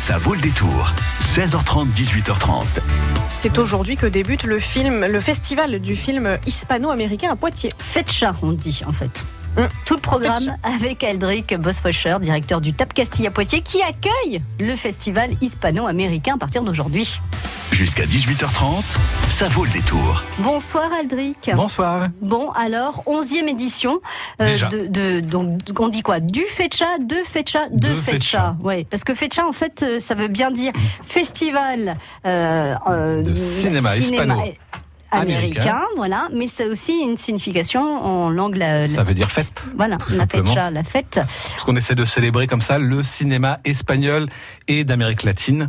Ça vaut le détour. 16h30, 18h30. C'est aujourd'hui que débute le film, le festival du film hispano-américain à Poitiers. Fetcha, on dit en fait. Hum, Tout le programme avec Aldric Bosfrescher, directeur du TAP Castilla Poitiers, qui accueille le festival hispano-américain à partir d'aujourd'hui. Jusqu'à 18h30, ça vaut le détour. Bonsoir Aldric. Bonsoir. Bon, alors, 11e édition. euh, Déjà. de, de- donc, on dit quoi? Du Fetcha, de Fetcha, de, De Fetcha. Fetcha. Oui, parce que Fetcha, en fait, euh, ça veut bien dire festival euh, euh, De cinéma hispano- américain, américain. voilà, mais c'est aussi une signification en langue la, Ça veut dire fête. voilà, tout la. Fetcha, la fête. Parce qu'on essaie de célébrer comme ça le cinéma espagnol et d'Amérique latine.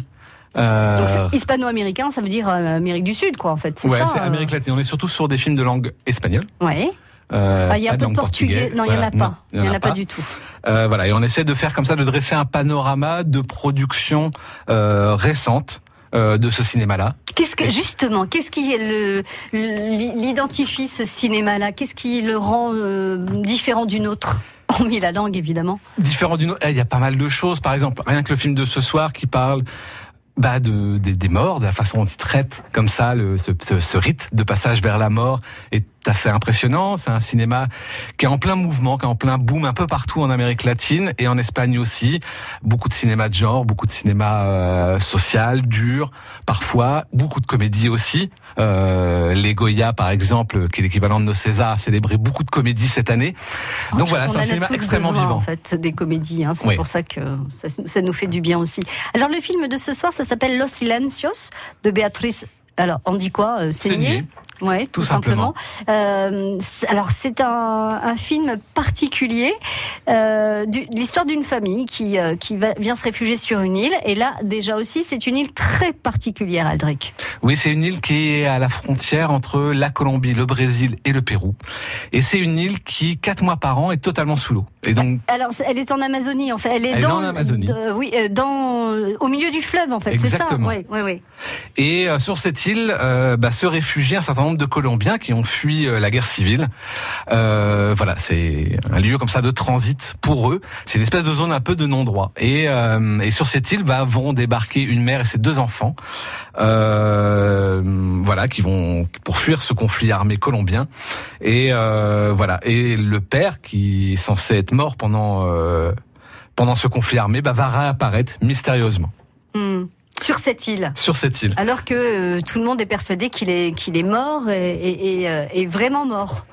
Euh, Donc hispano-américain, ça veut dire euh, Amérique du Sud, quoi, en fait. ouais, c'est euh, Amérique latine. On est surtout sur des films de langue espagnole. Ouais. Euh, Ah, Il y a pas un peu de portugais. portugais. Non, il n'y en a pas. Il n'y en a pas du tout. Euh, voilà, et on essaie de faire comme ça, de dresser un panorama de production euh, récente euh, de ce cinéma-là. Qu'est-ce que justement, qu'est-ce qui l'identifie ce cinéma-là? Qu'est-ce qui le rend euh, différent d'une autre? Hormis la langue, évidemment. Différent d'une autre. Eh, Il y a pas mal de choses. Par exemple, rien que le film de ce soir qui parle bah, de, des, des morts, de la façon dont il traite comme ça le, ce, ce, ce rite de passage vers la mort est assez impressionnant. C'est un cinéma qui est en plein mouvement, qui est en plein boom un peu partout en Amérique latine et en Espagne aussi. Beaucoup de cinéma de genre, beaucoup de cinéma euh, social, dur, parfois. Beaucoup de comédies aussi. Euh, les Goya, par exemple, qui est l'équivalent de nos Césars, a célébré beaucoup de comédies cette année. Donc voilà, c'est un cinéma extrêmement besoin, vivant. En fait, des comédies. hein. C'est Oui. pour ça que ça, ça nous fait du bien aussi. Alors le film de ce soir, ça s'appelle Los Silencios de Béatrice. Alors on dit quoi euh, Ouais, tout, Tout simplement. Euh, alors c'est un, un film particulier, euh, du- l'histoire d'une famille qui, euh, qui va- vient se réfugier sur une île. Et là, déjà aussi, c'est une île très particulière, Aldric. Oui, c'est une île qui est à la frontière entre la Colombie, le Brésil et le Pérou. Et c'est une île qui, quatre mois par an, est totalement sous l'eau. Et donc, Alors, c'est- elle est en Amazonie, en fait. Elle est, Elle est dans, en Amazonie. oui, euh, dans, au milieu du fleuve, en fait. C'est ça. Exactement. Oui, oui, oui. et sur cette île, bah, se réfugient un certain nombre de Colombiens qui ont fui euh, la guerre civile. Euh, voilà, c'est un lieu comme ça de transit pour eux. C'est une espèce de zone un peu de non-droit. Et, euh, sur cette île, bah, vont débarquer une mère et ses deux enfants, voilà, qui vont pour fuir ce conflit armé colombien. Et voilà, et le père qui est censé être mort pendant pendant ce conflit armé, bah, va réapparaître mystérieusement Hmm. Sur cette île. sur cette île. Alors que euh, tout le monde est persuadé qu'il est, qu'il est mort et, et- et, euh, et vraiment mort.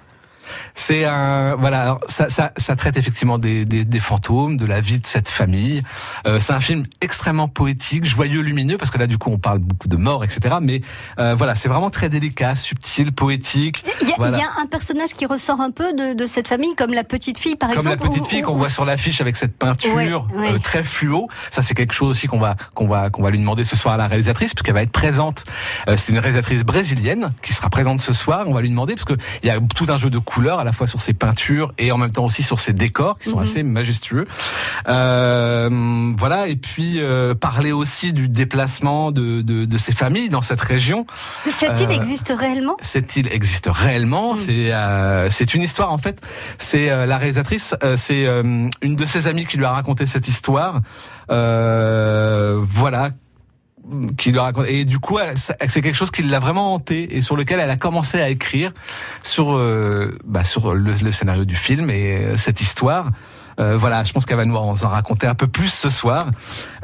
C'est un voilà, alors ça, ça, ça traite effectivement des, des, des fantômes, de la vie de cette famille. Euh, c'est un film extrêmement poétique, joyeux, lumineux, parce que là du coup on parle beaucoup de mort, etc. Mais euh, voilà, c'est vraiment très délicat, subtil, poétique. Il y, a, Voilà. il y a un personnage qui ressort un peu de, de cette famille, comme la petite fille, par Comme exemple. la petite fille qu'on voit sur l'affiche avec cette peinture Ouais, ouais. euh, très fluo. Ça, c'est quelque chose aussi qu'on va qu'on va qu'on va lui demander ce soir à la réalisatrice, puisqu'elle va être présente. Euh, c'est une réalisatrice brésilienne qui sera présente ce soir. On va lui demander parce que il y a tout un jeu de couleurs à la fois sur ses peintures et en même temps aussi sur ses décors qui sont Mhm. assez majestueux. Euh, voilà. Et puis euh, parler aussi du déplacement de, de de ces familles dans cette région. Cette île Euh, existe réellement? Cette île existe réellement. Mm. C'est euh, c'est une histoire en fait. C'est euh, la réalisatrice, euh, c'est euh, une de ses amies qui lui a raconté cette histoire. Euh, voilà qui lui a raconté et du coup c'est quelque chose qui l'a vraiment hanté et sur lequel elle a commencé à écrire sur euh, bah, sur le, scénario du film et euh, cette histoire. Euh, voilà, je pense qu'elle va nous en raconter un peu plus ce soir.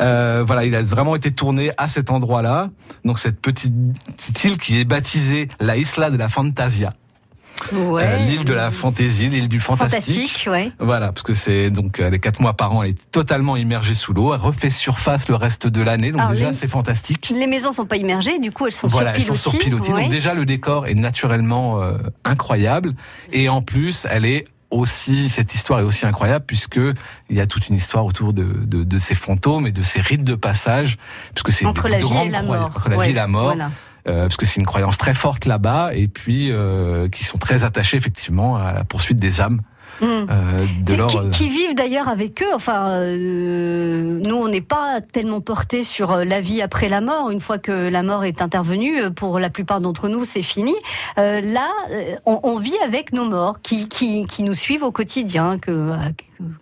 Euh, voilà, il a vraiment été tourné à cet endroit-là, donc cette petite île qui est baptisée la Isla de la Fantasia, Ouais. Euh, l'île de la fantaisie, l'île du fantastique. Fantastique, ouais. Voilà, parce que c'est donc euh, les quatre mois par an, elle est totalement immergée sous l'eau. Elle refait surface le reste de l'année, donc Alors, déjà les- c'est fantastique. Les maisons sont pas immergées, du coup elles sont Voilà, elles sont surpilotées. surpilotées. ouais. Donc déjà le décor est naturellement euh, incroyable et en plus elle est aussi cette histoire est aussi incroyable puisque il y a toute une histoire autour de, de, de ces fantômes et de ces rites de passage puisque c'est Entre de la vie et la mort. entre la vie et la mort parce que c'est une croyance très forte là-bas et puis euh, qui sont très attachés effectivement à la poursuite des âmes Mm. euh, de leur qui, euh, qui vivent d'ailleurs avec eux. Enfin, euh, nous, on n'est pas tellement porté sur euh, la vie après la mort. Une fois que la mort est intervenue, euh, pour la plupart d'entre nous, c'est fini. Euh, là, euh, on, on vit avec nos morts qui, qui, qui nous suivent au quotidien, que, euh,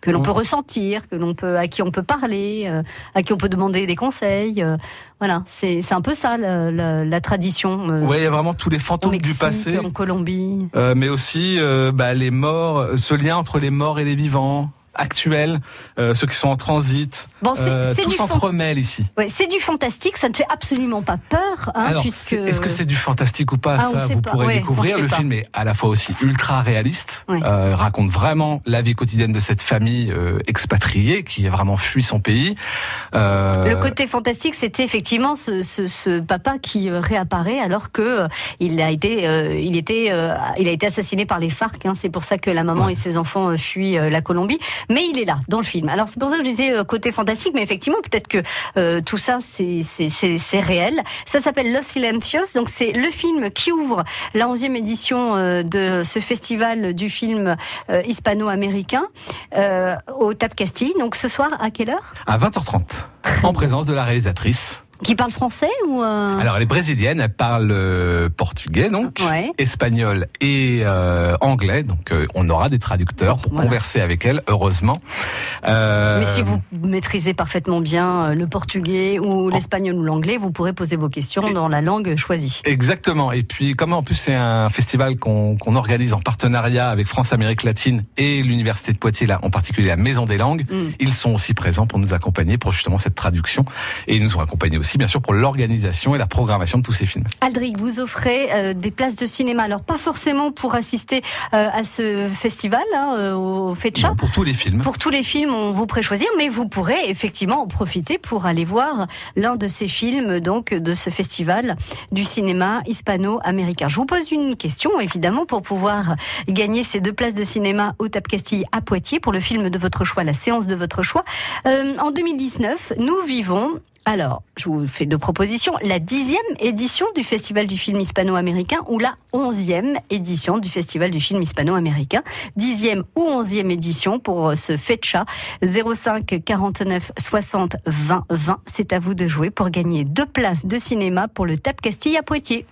que l'on peut ressentir, que l'on peut, à qui on peut parler, euh, à qui on peut demander des conseils. euh, voilà, c'est un peu ça la, la- la tradition. euh, Ouais, il y a vraiment tous les fantômes Mexique, du passé, en Colombie. mais aussi bah, les morts, ce lien entre les morts et les vivants actuels, euh, ceux qui sont en transit. Bon, c'est Euh, tout s'entremêle ici. ouais, c'est du fantastique, ça ne fait absolument pas peur, hein, Alors, puisque c'est- est-ce que c'est du fantastique ou pas? Ah, Ça, vous pas. pourrez Ouais, découvrir. Le pas. film est à la fois aussi ultra réaliste, Ouais. euh, raconte vraiment la vie quotidienne de cette famille euh, expatriée qui a vraiment fui son pays. Le côté fantastique, c'était effectivement ce, ce, ce papa qui réapparaît alors que euh, il a été, il était, il a été assassiné par les FARC. Hein, c'est pour ça que la maman et ses enfants fuient la Colombie. Mais il est là dans le film. Alors c'est pour ça que je disais euh, côté fantastique, mais effectivement peut-être que euh, tout ça c'est c'est c'est c'est réel. Ça s'appelle Los Silencios. Donc c'est le film qui ouvre la 11e édition euh, de ce festival du film euh, hispano-américain euh, au Tap Castille. Donc ce soir à quelle heure? À 20h30, en présence de la réalisatrice. Qui parle français ou euh... Alors elle est brésilienne, elle parle euh, portugais donc, Ouais. espagnol et euh, anglais. Donc on aura des traducteurs pour Voilà. converser avec elle, heureusement. Mais si vous maîtrisez parfaitement bien le portugais ou l'espagnol ou l'anglais, vous pourrez poser vos questions dans la langue choisie. Exactement. Et puis, comme en plus c'est un festival qu'on qu'on organise en partenariat avec France Amérique Latine et l'Université de Poitiers, là, en particulier la Maison des Langues, Mm. ils sont aussi présents pour nous accompagner pour justement cette traduction. Et ils nous ont accompagnés aussi, bien sûr, pour l'organisation et la programmation de tous ces films. Aldric, vous offrez euh, des places de cinéma. Alors pas forcément pour assister euh, à ce festival, hein, euh, au FETCHA. Non, pour tous les films. Pour tous les films, on vous pourrez choisir, mais vous pourrez effectivement en profiter pour aller voir l'un de ces films, donc de ce festival du cinéma hispano-américain. Je vous pose une question, évidemment, pour pouvoir gagner ces deux places de cinéma au Tap Castille à Poitiers pour le film de votre choix, la séance de votre choix. Euh, en 2019, nous vivons alors, je vous fais deux propositions. La dixième édition du Festival du film hispano-américain ou la onzième édition du Festival du film hispano-américain. Dixième ou onzième édition pour euh, ce FETCHA 05 49 60 20 20. C'est à vous de jouer pour gagner deux places de cinéma pour le Tap Castille à Poitiers.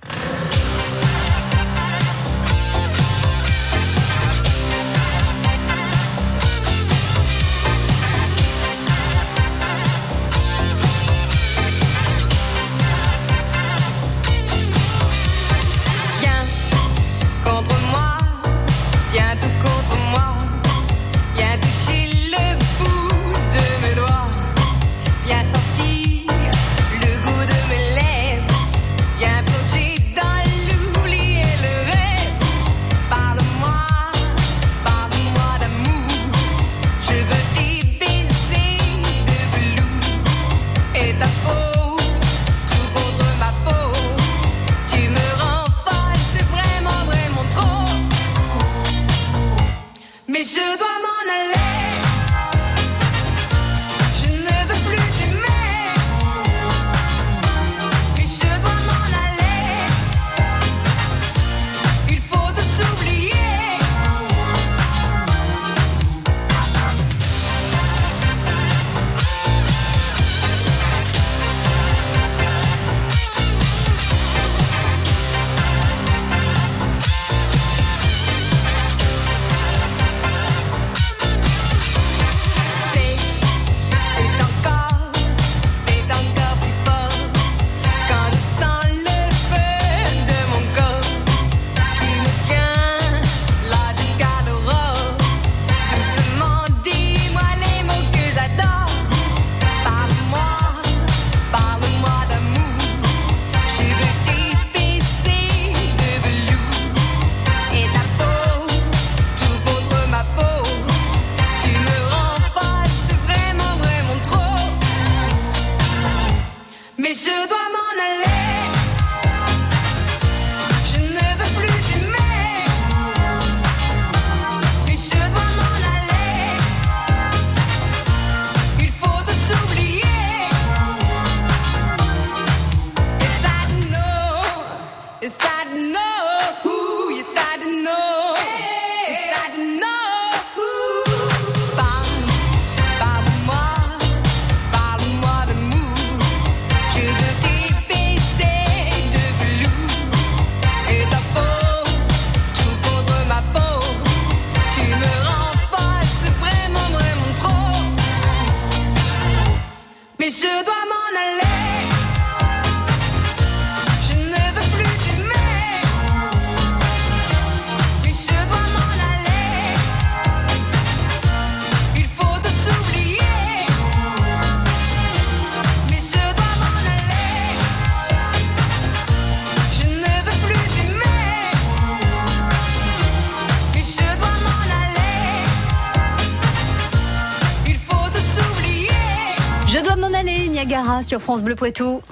Sur France Bleu Poitou.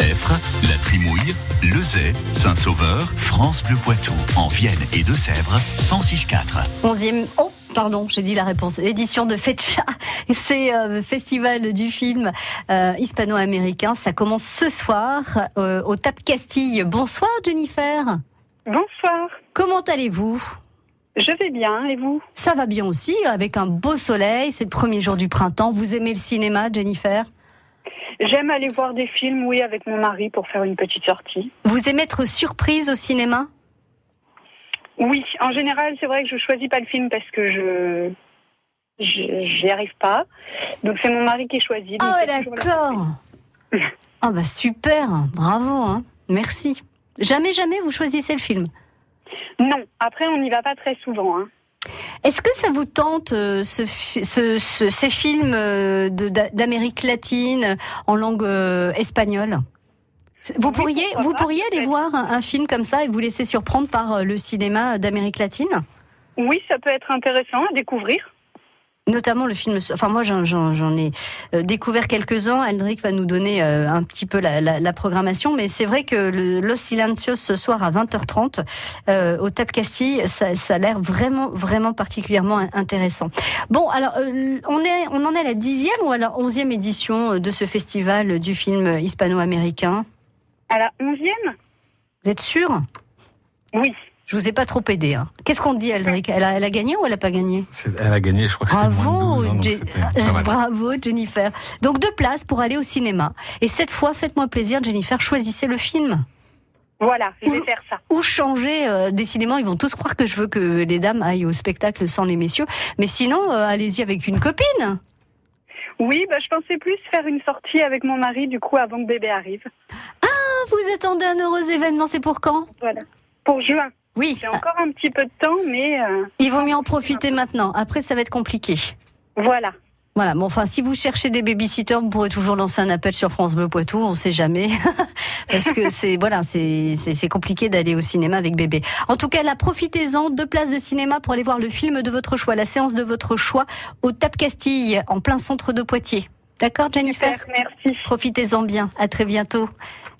Effre, La Trimouille, Lezay, Saint-Sauveur, France Bleu Poitou. En Vienne et Deux-Sèvres, 106.4. 11e. Oh, pardon, j'ai dit la réponse. Édition de Fetcha. C'est euh, festival du film euh, hispano-américain. Ça commence ce soir euh, au Tap Castille. Bonsoir, Jennifer. Bonsoir, Comment allez-vous? Je vais bien et vous? Ça va bien aussi, avec un beau soleil. C'est le premier jour du printemps. Vous aimez le cinéma, Jennifer? J'aime aller voir des films, oui, avec mon mari pour faire une petite sortie. Vous aimez être surprise au cinéma? Oui, en général, c'est vrai que je choisis pas le film parce que je j'y arrive pas. Donc c'est mon mari qui choisit. Ah la d'accord. Ah bah super, bravo, hein. merci. Jamais, jamais vous choisissez le film? Non, après on n'y va pas très souvent. hein. Est-ce que ça vous tente euh, ce, ce- ce- ces films euh, d'Amérique latine en langue euh, espagnole? Vous pourriez, vous pourriez aller voir un, un film comme ça et vous laisser surprendre par le cinéma d'Amérique latine? Oui, ça peut être intéressant à découvrir. Notamment le film. Enfin, moi, j'en- ai euh, découvert quelques-uns. Aldric va nous donner euh, un petit peu la, la- la programmation, mais c'est vrai que le Los Silencios ce soir à 20h30 euh, au Tap Castille, ça, ça a l'air vraiment, vraiment particulièrement in- intéressant. Bon, alors euh, on est, on en est à la dixième ou à la onzième édition de ce festival du film hispano-américain? À la onzième? Vous êtes sûr? Oui. Je vous ai pas trop aidé. hein. Qu'est-ce qu'on dit, Aldric? Elle a, elle a gagné ou elle a pas gagné? Elle a gagné, je crois que c'était moins de Bravo, 12 ans, donc Je- c'était pas mal. bravo Jennifer. Donc deux places pour aller au cinéma. Et cette fois, faites-moi plaisir, Jennifer, choisissez le film. Voilà, je vais Ouh. faire ça. Ou changez. euh, décidément, ils vont tous croire que je veux que les dames aillent au spectacle sans les messieurs. Mais sinon, euh, allez-y avec une copine. Oui, bah, je pensais plus faire une sortie avec mon mari du coup avant que bébé arrive. Ah, vous attendez un heureux événement, c'est pour quand? Voilà. Pour juin. Oui, J'ai encore un petit peu de temps, mais euh, il vaut mieux en profiter maintenant. Après, ça va être compliqué. voilà. Voilà, bon, enfin, si vous cherchez des babysitters, vous pourrez toujours lancer un appel sur France Bleu Poitou, on sait jamais. Parce que c'est, voilà, c'est, compliqué d'aller au cinéma avec bébé. En tout cas, là, profitez-en, deux places de cinéma pour aller voir le film de votre choix, la séance de votre choix au Tap Castille, en plein centre de Poitiers. D'accord, Jennifer? Super, merci. Profitez-en bien. À très bientôt.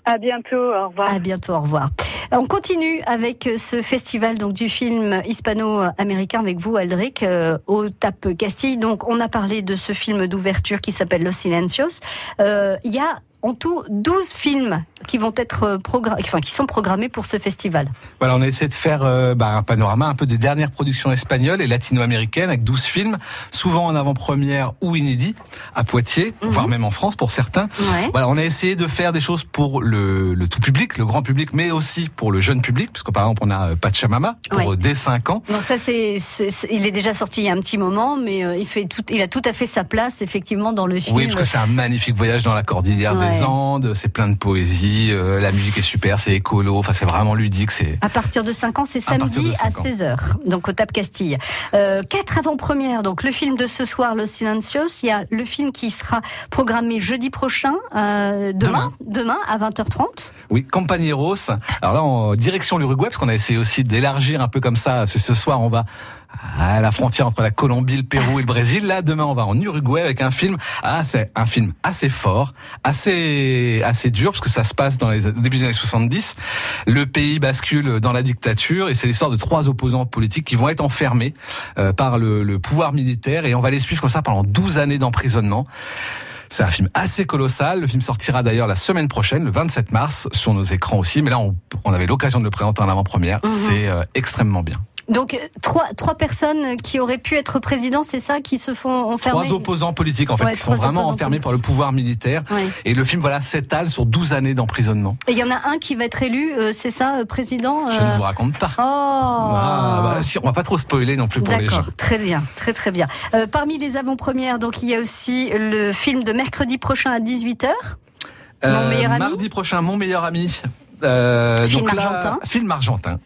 À bientôt. Au revoir. À bientôt, au revoir. On continue avec ce festival donc du film hispano-américain avec vous, Aldric, euh, au TAP Castille. Donc, on a parlé de ce film d'ouverture qui s'appelle Los Silencios. Euh, Il y a en tout 12 films qui vont être programmés, enfin, qui sont programmés pour ce festival. Voilà, on a essayé de faire euh, bah, un panorama un peu des dernières productions espagnoles et latino-américaines avec 12 films, souvent en avant-première ou inédits, à Poitiers, Mhm. voire même en France pour certains. Ouais. Voilà, on a essayé de faire des choses pour le, le tout public, le grand public, mais aussi pour le jeune public, puisque par exemple on a euh, Pachamama pour Ouais. euh, dès 5 ans. Donc ça, c'est, il est déjà sorti il y a un petit moment, mais euh, il fait tout, il a tout à fait sa place effectivement dans le film. Oui, parce que c'est un magnifique voyage dans la cordillère Ouais. des Andes, c'est plein de poésie, euh, la musique est super, c'est écolo, enfin c'est vraiment ludique, c'est À partir de 5 ans, c'est À samedi à 5 ans. 16h, donc au Tap Castille. Euh, quatre avant-premières, donc le film de ce soir, Los Silencios. Il y a le film qui sera programmé jeudi prochain, euh, demain, demain, à 20h30. Oui, Compañeros. Alors là, en direction l'Uruguay, parce qu'on a essayé aussi d'élargir un peu comme ça. parce que Ce soir, on va à la frontière entre la Colombie, le Pérou et le Brésil. Là, demain, on va en Uruguay avec un film. Ah, c'est un film assez fort, assez assez dur, parce que ça se passe dans les au début des années 70. Le pays bascule dans la dictature et c'est l'histoire de trois opposants politiques qui vont être enfermés euh, par le, le pouvoir militaire et on va les suivre comme ça pendant 12 années d'emprisonnement. C'est un film assez colossal. Le film sortira d'ailleurs la semaine prochaine, le 27 mars, sur nos écrans aussi. Mais là, on, on avait l'occasion de le présenter en avant-première. Mhm. C'est euh, extrêmement bien. Donc euh, trois trois personnes qui auraient pu être présidents, c'est ça, qui se font enfermer. Trois opposants politiques en fait Ouais, qui sont vraiment enfermés par le pouvoir militaire. Ouais. Et le film voilà s'étale sur 12 années d'emprisonnement. Et il y en a un qui va être élu, euh, c'est ça, euh, président. Je euh, ne vous raconte pas. Oh. Ah, bah, si, on va pas trop spoiler non plus pour les gens. D'accord, très bien, très très bien. Euh, parmi les avant-premières, donc il y a aussi le film de mercredi prochain à 18h. Mon meilleur ami Euh, Mardi prochain, mon meilleur ami. Euh, Film donc là, argentin. film argentin.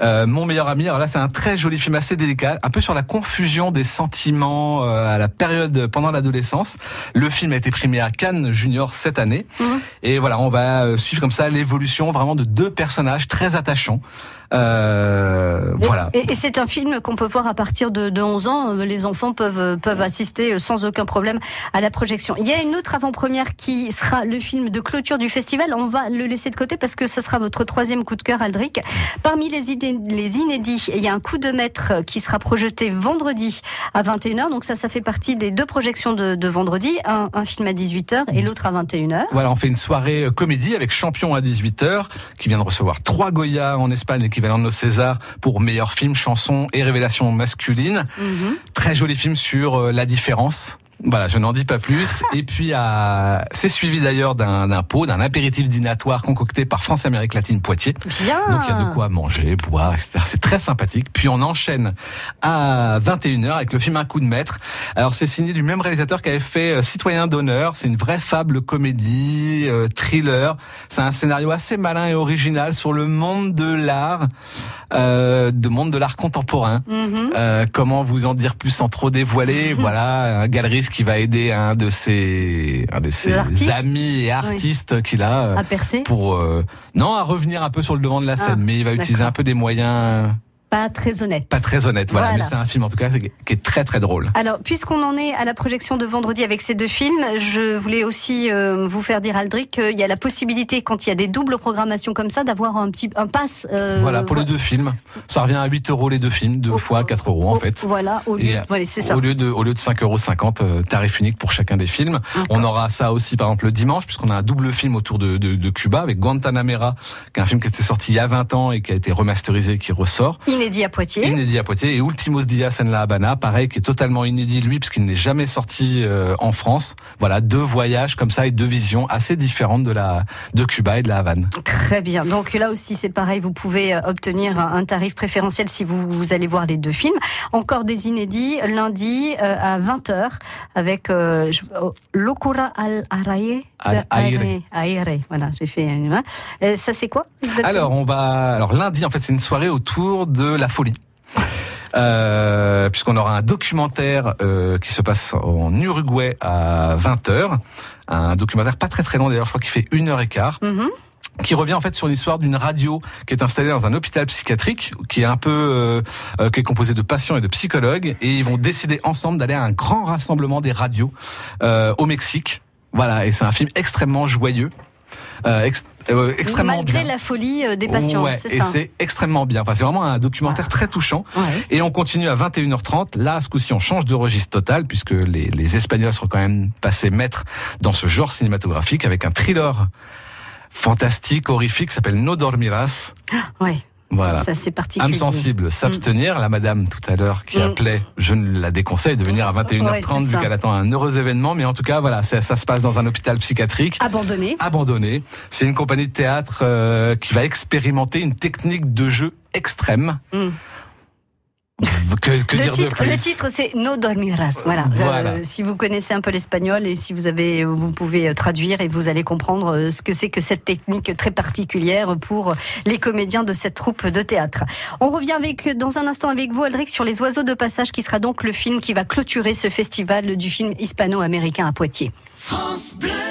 Euh, mon meilleur ami. Alors là, c'est un très joli film assez délicat, un peu sur la confusion des sentiments euh, à la période pendant l'adolescence. Le film a été primé à Cannes Junior cette année, Mhm. et voilà, on va euh, suivre comme ça l'évolution vraiment de deux personnages très attachants. Euh, voilà. Et, et c'est un film qu'on peut voir à partir de, de 11 ans. Euh, Les enfants peuvent peuvent assister sans aucun problème à la projection. Il y a une autre avant-première qui sera le film de clôture du festival. On va le laisser de côté parce que ce sera votre troisième coup de cœur, Aldric. Parmi les, idées, les inédits, il y a un coup de maître qui sera projeté vendredi à 21h. Donc ça, ça fait partie des deux projections de, de vendredi. Un, un film à 18h et l'autre à 21h. Voilà, on fait une soirée euh, comédie avec Champion à 18h, qui vient de recevoir trois Goya en Espagne, équivalent de nos Césars, pour meilleur film, chanson et révélation masculine. Mhm. Très joli film sur euh, la différence. Voilà, je n'en dis pas plus. Et puis, euh, c'est suivi d'ailleurs d'un pot, d'un apéritif dînatoire concocté par France Amérique Latine Poitiers. Bien. Donc il y a de quoi manger, boire, etc. C'est très sympathique. Puis on enchaîne à 21h avec le film Un coup de maître. Alors c'est signé du même réalisateur qui avait fait euh, Citoyen d'honneur. C'est une vraie fable comédie, euh, thriller. C'est un scénario assez malin et original sur le monde de l'art, euh, de monde de l'art contemporain. Mhm. Euh, comment vous en dire plus sans trop dévoiler Voilà, un galeriste qui va aider un de ses, un de ses artistes amis et artistes qu'il a euh, À percer. pour euh, non à revenir un peu sur le devant de la scène, Ah, mais il va utiliser un peu des moyens Pas très honnête. pas très honnêtes. Voilà, Voilà. mais c'est un film en tout cas qui est très très drôle. Alors, puisqu'on en est à la projection de vendredi avec ces deux films, je voulais aussi euh, vous faire dire, Aldric, qu'il y a la possibilité, quand il y a des doubles programmations comme ça, d'avoir un petit un pass. euh, voilà pour les deux films, ça revient à 8 euros les deux films, deux Au- fois 4 euros en au- fait. Voilà, au lieu, Et, voilà, c'est ça. Au lieu de au lieu de 5,50 euros euh, tarif unique pour chacun des films. On aura ça aussi par exemple le dimanche puisqu'on a un double film autour de, de, de Cuba avec Guantanamera, qui est un film qui était sorti il y a 20 ans et qui a été remasterisé qui ressort. Inédit à Poitiers. Inédit à Poitiers et Ultimos Dias en La Habana, pareil, qui est totalement inédit lui, puisqu'il n'est jamais sorti euh, en France. Voilà, deux voyages comme ça et deux visions assez différentes de la de Cuba et de la Havane. Très bien. Donc là aussi, c'est pareil, vous pouvez euh, obtenir un tarif préférentiel si vous, vous allez voir les deux films. Encore des inédits, lundi euh, à 20h avec euh, je- oh, Locura al Araye. Al Aire. Aire. Voilà, j'ai fait une main. Ça, c'est quoi Alors on va, alors lundi en fait c'est une soirée autour de la folie. Euh, puisqu'on aura un documentaire euh, qui se passe en Uruguay à 20h, un documentaire pas très très long d'ailleurs, je crois qu'il fait une heure et quart. Mhm. qui revient en fait sur l'histoire d'une radio qui est installée dans un hôpital psychiatrique qui est un peu euh, qui est composé de patients et de psychologues et ils vont décider ensemble d'aller à un grand rassemblement des radios euh, au Mexique. Voilà, et c'est un film extrêmement joyeux, euh, ex- euh, extrêmement Malgré bien. la folie euh, des patients, Ouais, c'est et c'est extrêmement bien. Enfin, c'est vraiment un documentaire très touchant. Ouais. Et on continue à 21h30. Là, ce coup-ci, on change de registre total puisque les, les Espagnols sont quand même passés maîtres dans ce genre cinématographique avec un thriller fantastique, horrifique, qui s'appelle No Dormiras. Ouais. Voilà. Ça, c'est particulier. Âme sensible, s'abstenir. La madame tout à l'heure qui Mm. appelait, je ne la déconseille de venir à 21h30 Ouais, vu qu'elle attend un heureux événement. Mais en tout cas, voilà, ça, ça se passe dans un hôpital psychiatrique Abandonné. abandonné. C'est une compagnie de théâtre euh, qui va expérimenter une technique de jeu extrême. Mm. Que, que le, dire de titre, plus le titre, c'est No Dormiras. Voilà. Voilà. Euh, si vous connaissez un peu l'espagnol et si vous avez, vous pouvez euh, traduire et vous allez comprendre euh, ce que c'est que cette technique très particulière pour les comédiens de cette troupe de théâtre. On revient avec, dans un instant avec vous, Aldric, sur Les Oiseaux de Passage, qui sera donc le film qui va clôturer ce festival du film hispano-américain à Poitiers. France Bleu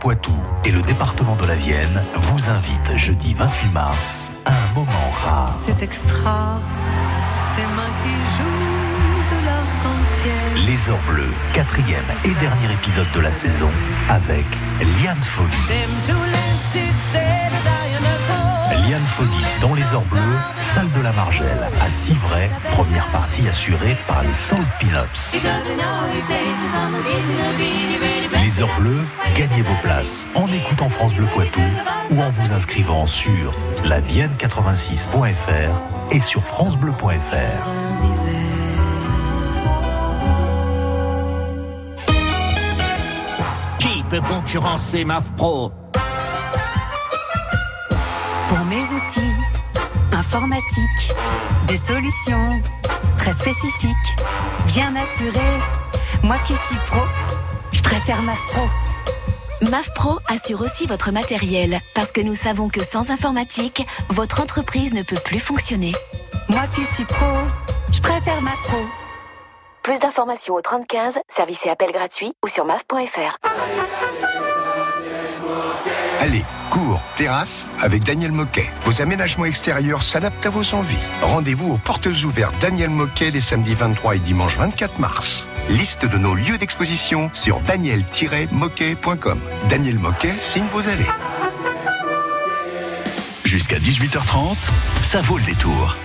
Poitou et le département de la Vienne vous invitent jeudi 28 mars à un moment rare. C'est extra, c'est mains qui jouent de l'arc-en-ciel. Les Heures Bleues, quatrième et dernier épisode de la saison avec Liane Folly. J'aime tous les succès de. Liane Folly dans Les Heures Bleues, salle de la Margelle à Civray, première partie assurée par les Soul Pin-Ups. Les Heures Bleues, gagnez vos places en écoutant France Bleu Poitou ou en vous inscrivant sur lavienne86.fr et sur francebleu.fr. Qui peut concurrencer MAF Pro Pour mes outils informatiques, des solutions très spécifiques, bien assurées. Moi qui suis pro, je préfère MAF Pro. MAF Pro assure aussi votre matériel parce que nous savons que sans informatique, votre entreprise ne peut plus fonctionner. Moi qui suis pro, je préfère MAF Pro. Plus d'informations au 3015, service et appel gratuit ou sur maf.fr. Allez, terrasse avec Daniel Moquet. Vos aménagements extérieurs s'adaptent à vos envies. Rendez-vous aux portes ouvertes Daniel Moquet les samedis 23 et dimanche 24 mars. Liste de nos lieux d'exposition sur daniel-moquet.com. Daniel Moquet signe vos allées. Jusqu'à 18h30, ça vaut le détour.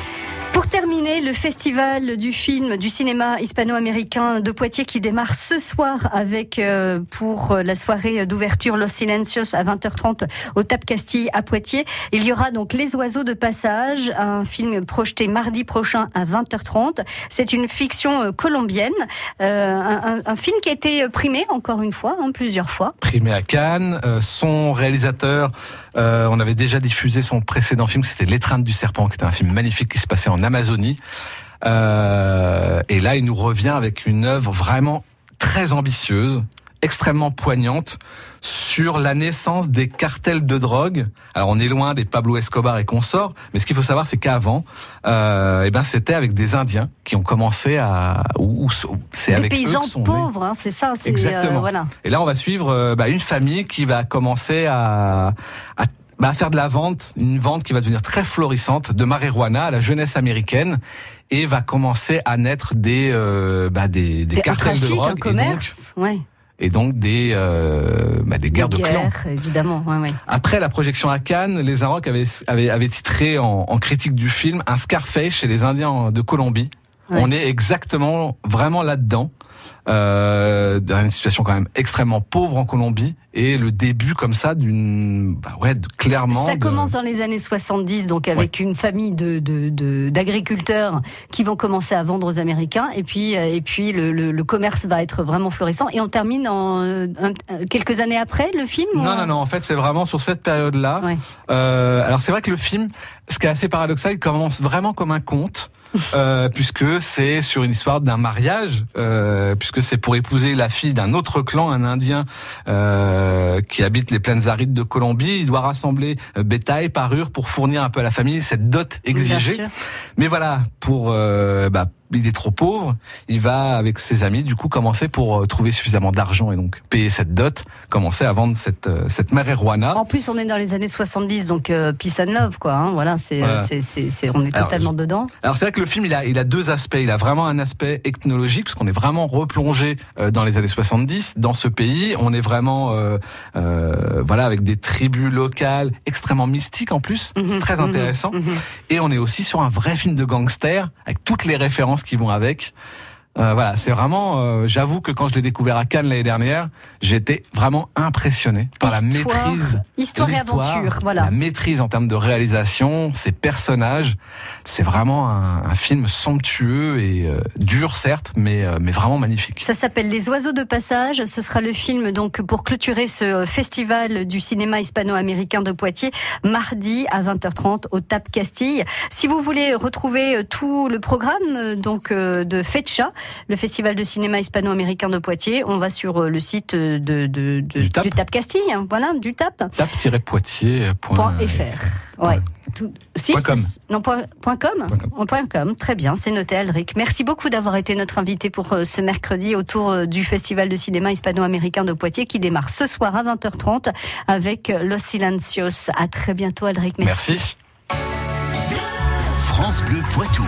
Pour terminer, le festival du film, du cinéma hispano-américain de Poitiers qui démarre ce soir avec, euh, pour la soirée d'ouverture Los Silencios à 20h30 au Tap Castille à Poitiers. Il y aura donc Les Oiseaux de Passage, un film projeté mardi prochain à 20h30. C'est une fiction euh, colombienne, euh, un- un film qui a été primé encore une fois, hein, plusieurs fois. primé à Cannes. Euh, son réalisateur, euh, on avait déjà diffusé son précédent film, c'était L'étreinte du serpent, qui était un film magnifique qui se passait en Amazonie. Euh, et là, il nous revient avec une œuvre vraiment très ambitieuse, extrêmement poignante sur la naissance des cartels de drogue. Alors on est loin des Pablo Escobar et consorts, mais ce qu'il faut savoir c'est qu'avant, euh, eh ben c'était avec des Indiens qui ont commencé à, ou, ou- c'est avec paysans sont pauvres, hein, c'est ça. c'est, euh, Exactement. voilà. Et là, on va suivre euh, bah, une famille qui va commencer à, à, bah, à faire de la vente, une vente qui va devenir très florissante de marijuana à la jeunesse américaine et va commencer à naître des, euh, bah, des, des Des- cartels de drogue un et donc, commerce, ouais. Et donc des, euh, bah, des guerres Des de clans. guerres, évidemment. Ouais, ouais. Après la projection à Cannes, les Inrocks avaient, avaient, avaient titré en, en critique du film un Scarface chez les Indiens de Colombie. Ouais. On est exactement, vraiment là-dedans. Euh, dans une situation quand même extrêmement pauvre en Colombie et le début comme ça d'une, bah ouais, de- clairement. Ça de- commence dans les années 70, donc avec une famille de d'agriculteurs qui vont commencer à vendre aux Américains, et puis euh, et puis le, le- le commerce va être vraiment florissant. Et on termine en un- quelques années après le film. ou- Non, non, non. En fait, c'est vraiment sur cette période-là. Ouais. Euh, alors, c'est vrai que le film, ce qui est assez paradoxal, il commence vraiment comme un conte. Euh, puisque c'est sur une histoire d'un mariage, euh, puisque c'est pour épouser la fille d'un autre clan, un Indien euh, qui habite les plaines arides de Colombie. Il doit rassembler euh, bétail, parure pour fournir un peu à la famille cette dot exigée. Mais voilà, pour euh, bah, il est trop pauvre, il va avec ses amis du coup commencer pour euh, trouver suffisamment d'argent et donc payer cette dot, commencer à vendre cette euh, cette marijuana. En plus, on est dans les années 70, donc euh, peace and love, quoi. hein, voilà, c'est, Voilà. c'est, c'est, c'est- on est Alors, totalement dedans. Alors c'est vrai que le film il a il a deux aspects, il a vraiment un aspect ethnologique parce qu'on est vraiment replongé euh, dans les années 70 dans ce pays, on est vraiment euh, euh, voilà avec des tribus locales extrêmement mystiques en plus, c'est Mhm, très mhm, intéressant. mhm. Et on est aussi sur un vrai film de gangster avec toutes les références qui vont avec. Euh, voilà, c'est vraiment. euh, J'avoue que quand je l'ai découvert à Cannes l'année dernière, j'étais vraiment impressionné par la maîtrise, histoire et aventure, voilà. la maîtrise en termes de réalisation, ces personnages. C'est vraiment un, un film somptueux et euh, dur certes, mais euh, mais vraiment magnifique. Ça s'appelle Les Oiseaux de Passage. Ce sera le film donc pour clôturer ce festival du cinéma hispano-américain de Poitiers mardi à 20h30 au TAP Castille. Si vous voulez retrouver euh, tout le programme euh, donc euh, de FETCHA, le festival de cinéma hispano-américain de Poitiers, on va sur euh, le site euh, de, de- de- Du TAP. Castille, hein, voilà, du TAP. Tap-poitiers.fr. Ouais. Tout- si, Point com. c'est- Non, point, point com. En Point com. Très bien, c'est noté, Alric. Merci beaucoup d'avoir été notre invité pour euh, ce mercredi autour euh, du Festival de cinéma hispano-américain de Poitiers qui démarre ce soir à 20h30 avec euh, Los Silencios. À très bientôt, Alric. Merci. Merci. France Bleu Poitou.